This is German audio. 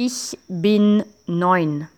Ich bin neun.